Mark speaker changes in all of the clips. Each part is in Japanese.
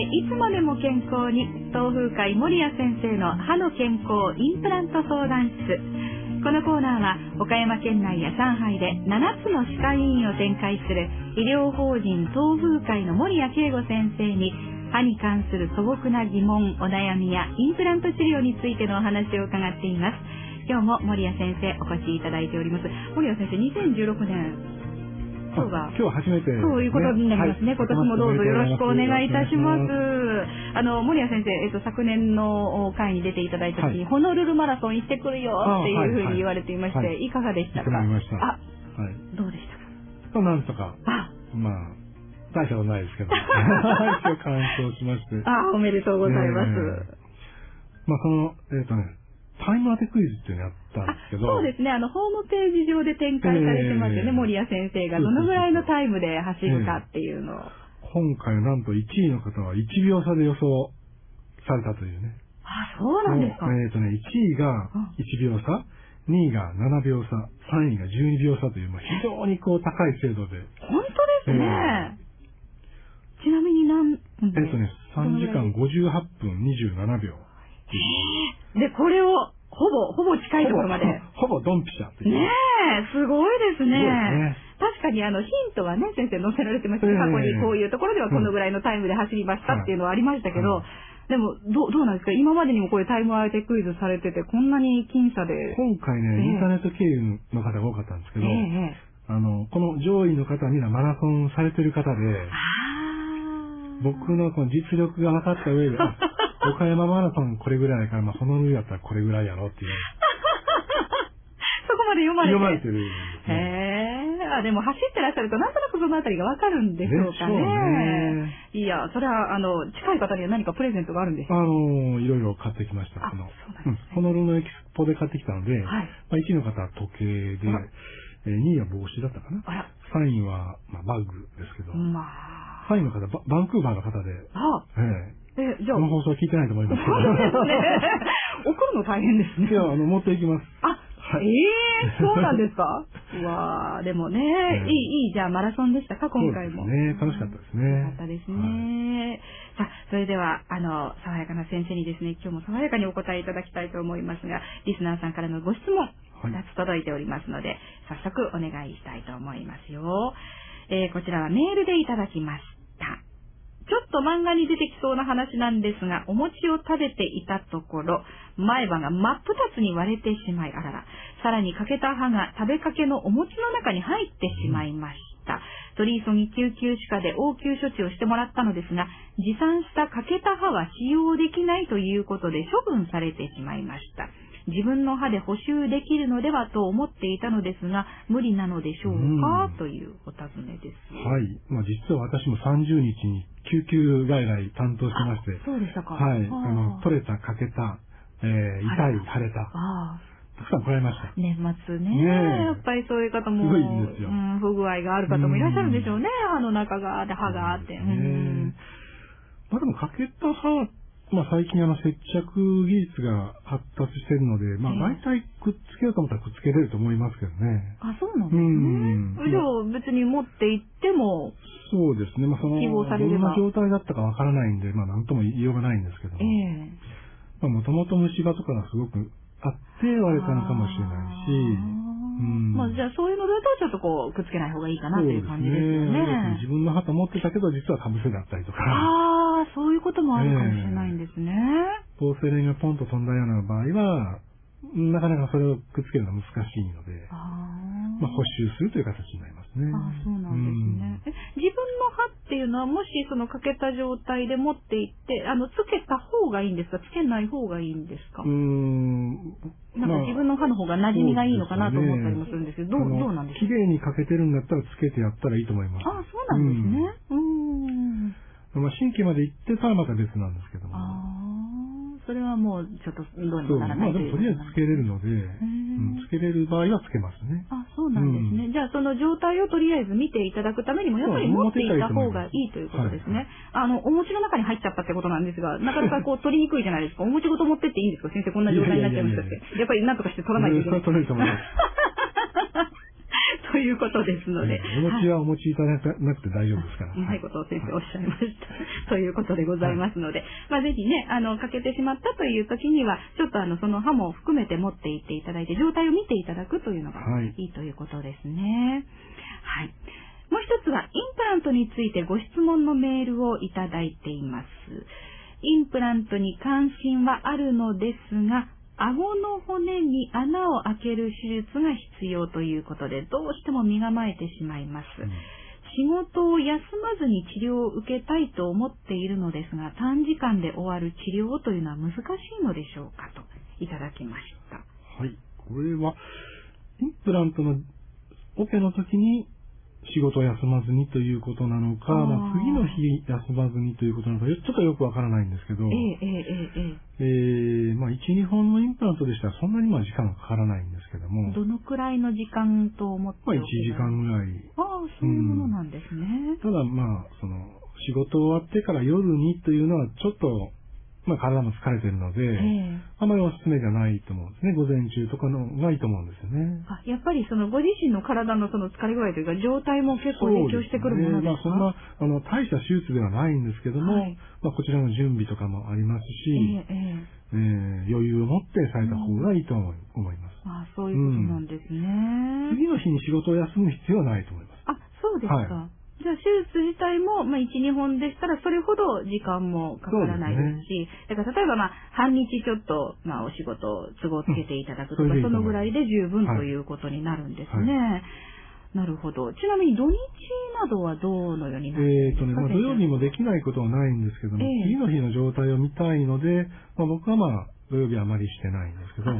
Speaker 1: ていつまでも健康に東風会守谷先生の歯の健康インプラント相談室。このコーナーは岡山県内や上海で7つの歯科医院を展開する医療法人東風会の守谷慶吾先生に歯に関する素朴な疑問お悩みやインプラント治療についてのお話を伺っています。今日も守谷先生お越しいただいております。守谷先生2016年今日が。
Speaker 2: 今日初めて、
Speaker 1: そういうことになりますね。はい、今年もどうぞよろしくお願いいたします。あの、森谷先生、えっと、昨年の会に出ていただいた時、はい、ホノルルマラソン行ってくるよっていうふうに言われていまして、はいはい、いかがでしたか？あ、はい、どうでした
Speaker 2: か？なんとか。あまあ、大したことないですけど、一応完走しまして。
Speaker 1: あ、おめでとうございます。えー、
Speaker 2: まあ、その、えっ、ー、とね、タイム当てクイズっていうのやったんですけど。
Speaker 1: そうですね。あの、ホームページ上で展開されてますよね。えー、森谷先生がどのぐらいのタイムで走るかっていうのを。
Speaker 2: 今回なんと1位の方は1秒差で予想されたというね。
Speaker 1: あ、そうなんですか
Speaker 2: えっ、ー、とね、1位が1秒差、2位が7秒差、3位が12秒差という、まあ、非常にこう高い精度で。
Speaker 1: 本当ですね。えー、ちなみに何
Speaker 2: えっ、ー、とね、3時間58分27秒。
Speaker 1: で、これを、ほぼ、ほぼ近いところまで。
Speaker 2: ほぼドンピシャっていう。
Speaker 1: ねえ、すごいですね。ね確かにあのヒントはね、先生載せられてました、過去にこういうところではこのぐらいのタイムで走りましたっていうのはありましたけど、でも、どう、どうなんですか？今までにもこういうタイムアウトクイズされてて、こんなに僅差で。
Speaker 2: 今回ね、インターネット経由の方が多かったんですけど、えー、あの、この上位の方にはマラソンされてる方で、僕のこの実力が分かった上で、岡山マラソンこれぐらいやから、まあ、その上やったらこれぐらいやろっていう。
Speaker 1: そこまで読まれて。
Speaker 2: 読まれてる、
Speaker 1: へえ。あ、でも走ってらっしゃると、なんとなくそのあたりがわかるんでしょうかね。ね。いや、それは、あの、近い方には何かプレゼントがあるんですか？
Speaker 2: あの、いろいろ買ってきました。
Speaker 1: あの、そうなんです
Speaker 2: ね。ホノルのエキスポで買ってきたので、はい、まあ、1位の方は時計で、え2位は帽子だったかな？3位は、まあ、バッグですけど、まあ、3位の方バ、バンクーバーの方で、あ。えええ、じゃあ。この放送聞いてないと思います。
Speaker 1: そうですね。送るの大変ですね。
Speaker 2: いや、あの、持っていきます。
Speaker 1: あ、はい、ええー、そうなんですか？うわでもね、えー、いい、いい、じゃあマラソンでしたか、今回も。
Speaker 2: ね、楽しかったですね。
Speaker 1: 楽しかったですね。はい、さあ、それでは、あの、爽やかな先生にですね、今日も爽やかにお答えいただきたいと思いますが、リスナーさんからのご質問、2つ届いておりますので、早速お願いしたいと思いますよ。えー、こちらはメールでいただきましと漫画に出てきそうな話なんですが、お餅を食べていたところ、前歯が真っ二つに割れてしまい、あらら、さらに欠けた歯が食べかけのお餅の中に入ってしまいました。取り急ぎ救急歯科で応急処置をしてもらったのですが、持参した欠けた歯は使用できないということで処分されてしまいました。自分の歯で補修できるのではと思っていたのですが、無理なのでしょうか、というお尋ねです。
Speaker 2: はい。まあ、実は私も30日に救急外来担当しまして。
Speaker 1: そうでしたか。
Speaker 2: はい。あの、取れた、欠けた、えー、痛い、腫れた。たくさん来られました。
Speaker 1: 年末ね。ねやっぱりそういう方も、すごいんですよ。うん、不具合がある方もいらっしゃるんでしょうね。歯の中が、で、歯があって。ね、
Speaker 2: まあでも、欠けた歯まあ最近あの接着技術が発達してるので、まあ大体くっつけようと思ったらくっつけれると思いますけどね。
Speaker 1: あ、そうなんですね。うん。じゃあ別に持って行っても、
Speaker 2: そうですね。まあその、希望されればどんな状態だったかわからないんで、まあなんとも言いようがないんですけども。ええー。まあもともと虫歯とかがすごくあって割れたのかもしれないし、
Speaker 1: まあじゃあそういうのだとちょっとこうくっつけない方がいいかなっていう感じですよね。
Speaker 2: ね自分の旗持ってたけど実はかぶせだったりとか。
Speaker 1: ああ、そういうこともあるかもしれないんですね。
Speaker 2: ポーセレンがポンと飛んだような場合は、なかなかそれをくっつけるのは難しいので、まあ、補修するという形になりますね。
Speaker 1: あそうなんですね、うん、自分の歯っていうのは、もしその欠けた状態で持っていって、あの、つけた方がいいんですか？つけない方がいいんですか？うん。なんか自分の歯の方が馴染みがいいのかなと思ったりもするんですけど、どう、どうなんですか？
Speaker 2: 綺麗に欠けてるんだったらつけてやったらいいと思います。
Speaker 1: あそうなんですね。うん。
Speaker 2: まあ、神経まで行ってたらまた別なんですけども。
Speaker 1: それはもうちょっとどうにもならない
Speaker 2: という。まあでもとりあえずつけれるので、うん、つけれる場合はつけますね。
Speaker 1: あ、そうなんですね。うん、じゃあその状態をとりあえず見ていただくためにも、やっぱり持っていた方がいいということですね。はい、あの、お餅の中に入っちゃったってことなんですが、なかなかこう取りにくいじゃないですか。お餅ごと持ってっていいんですか？先生こんな状態になっちゃいましたって。やっぱりなんとかして取らないといけない。
Speaker 2: 取れると思います。
Speaker 1: ということですので。
Speaker 2: お餅はお持ちいただかなくて大丈夫ですから。
Speaker 1: うまいことを先生おっしゃいました。ということでございますので、まあぜひね、あの、欠けてしまったという時には、ちょっとあの、その歯も含めて持っていっていただいて、状態を見ていただくというのがいいということですね。はい。もう一つは、インプラントについてご質問のメールをいただいています。インプラントに関心はあるのですが、顎の骨に穴を開ける手術が必要ということで、どうしても身構えてしまいます。うん仕事を休まずに治療を受けたいと思っているのですが、短時間で終わる治療というのは難しいのでしょうかといただきました。
Speaker 2: はい。これは、インプラントのオペの時に仕事を休まずにということなのか、まあ、次の日休まずにということなのか、ちょっとよくわからないんですけど、え
Speaker 1: ええ
Speaker 2: えええまあ、1、2本のインプラントでしたらそんなにまあ時間がかからないんですけども。
Speaker 1: どのくらいの時間と思って
Speaker 2: まあ、1時間ぐらい。
Speaker 1: ああ、そういうものなんですね。
Speaker 2: うん、ただまあ、その、仕事終わってから夜にというのはちょっとまあ、体も疲れてるので、えー、あまりおすすめじゃないと思うんですね。午前中とかのがいいと思うんですよね。
Speaker 1: あ、やっぱりそのご自身の体のその疲れ具合というか、状態も結構影響してくるものですか、ね、まあ、
Speaker 2: そんな、あの、大した手術ではないんですけども、はい、まあ、こちらの準備とかもありますし、えー、えー、余裕を持ってされた方がいいと思います。
Speaker 1: あそういうことなんですね、う
Speaker 2: ん、次の日に仕事を休む必要はないと思います。
Speaker 1: あ、そうですか。はいじゃあ手術自体も、まあ、1、2本でしたら、それほど時間もかからないですし、すね、だから例えば、まあ、半日ちょっと、まあ、お仕事、都合つけていただくとか、うん、そのぐらいで十分ということになるんですね。はいはいなるほど。ちなみに土日などはどのようになるんですかえっ、とね、
Speaker 2: まあ、土曜日もできないことはないんですけども、えー、次の日の状態を見たいので、まあ、僕はまあ、土曜日あまりしてないんですけど、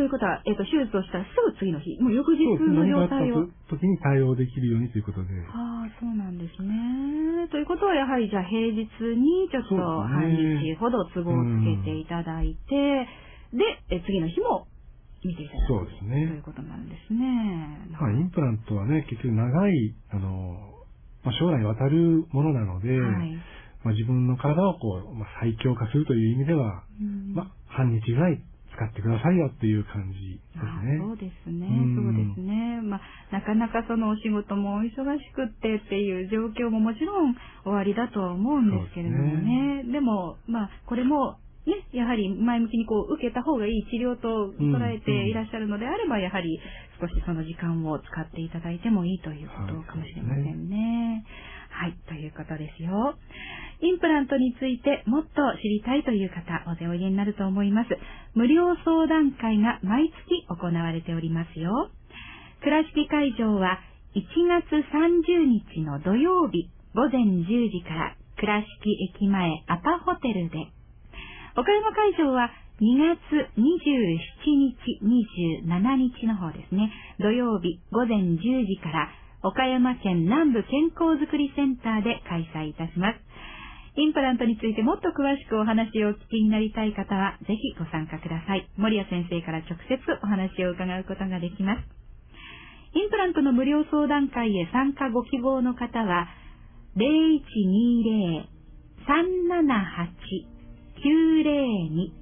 Speaker 1: ということは、えっ、ー、と、手術をしたらすぐ次の日、もう翌日の状態を。
Speaker 2: 時に対応できるようにということで。
Speaker 1: ああ、そうなんですね。ということは、やはりじゃあ平日にちょっと半日ほど都合をつけていただいて、で、え次の日も見ていただくそうですね。ということなんですね。
Speaker 2: まあ、インプラントはね、結局長い、あの、まあ、将来にわたるものなので、はい、まあ、自分の体をこう、まあ、最強化するという意味では、うん、まあ、半日ぐらい使ってくださいよっていう感じですね。
Speaker 1: そうですね。そうですね。まあ、なかなかそのお仕事も忙しくってっていう状況ももちろん終わりだとは思うんですけれどもね。でねでも、まあ、これもね、やはり前向きにこう受けた方がいい治療と捉えていらっしゃるのであれば、やはり少しその時間を使っていただいてもいいということかもしれませんね。はい、ということですよ。インプラントについてもっと知りたいという方、お手おいでになると思います。無料相談会が毎月行われておりますよ。倉敷会場は1月30日の土曜日午前10時から倉敷駅前アパホテルで、岡山会場は2月27日、27日の方ですね、土曜日午前10時から岡山県南部健康づくりセンターで開催いたします。インプラントについてもっと詳しくお話をお聞きになりたい方は、ぜひご参加ください。森谷先生から直接お話を伺うことができます。インプラントの無料相談会へ参加ご希望の方は、0120-378-902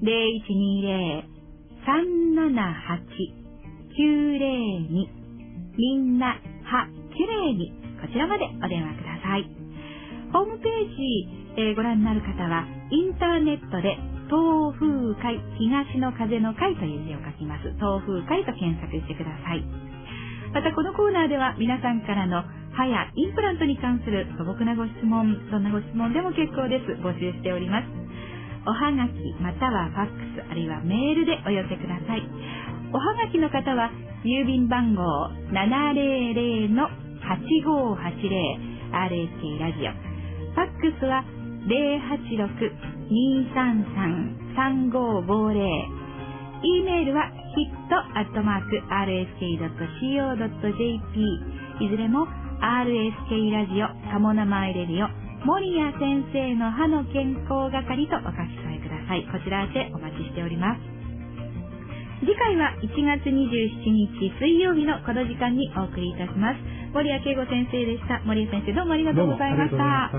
Speaker 1: 0120-378-902みんな、は、きれいに、こちらまでお電話ください。ホームページ、えー、ご覧になる方は、インターネットで、東風会、東の風の会という字を書きます。東風会と検索してください。またこのコーナーでは皆さんからの歯やインプラントに関する素朴なご質問、どんなご質問でも結構です。募集しております。おはがき、またはファックス、あるいはメールでお寄せください。おはがきの方は、郵便番号700-8580 RSK ラジオ。ファックスは086-233-3550。e メールは hit.rsk.co.jp。いずれも RSK ラジオ、カモ生エレディオ、森谷先生の歯の健康係とお書き添えください。こちらでお待ちしております。次回は1月27日水曜日のこの時間にお送りいたします。森谷慶吾先生でした。森谷先生どうもありがとうございました。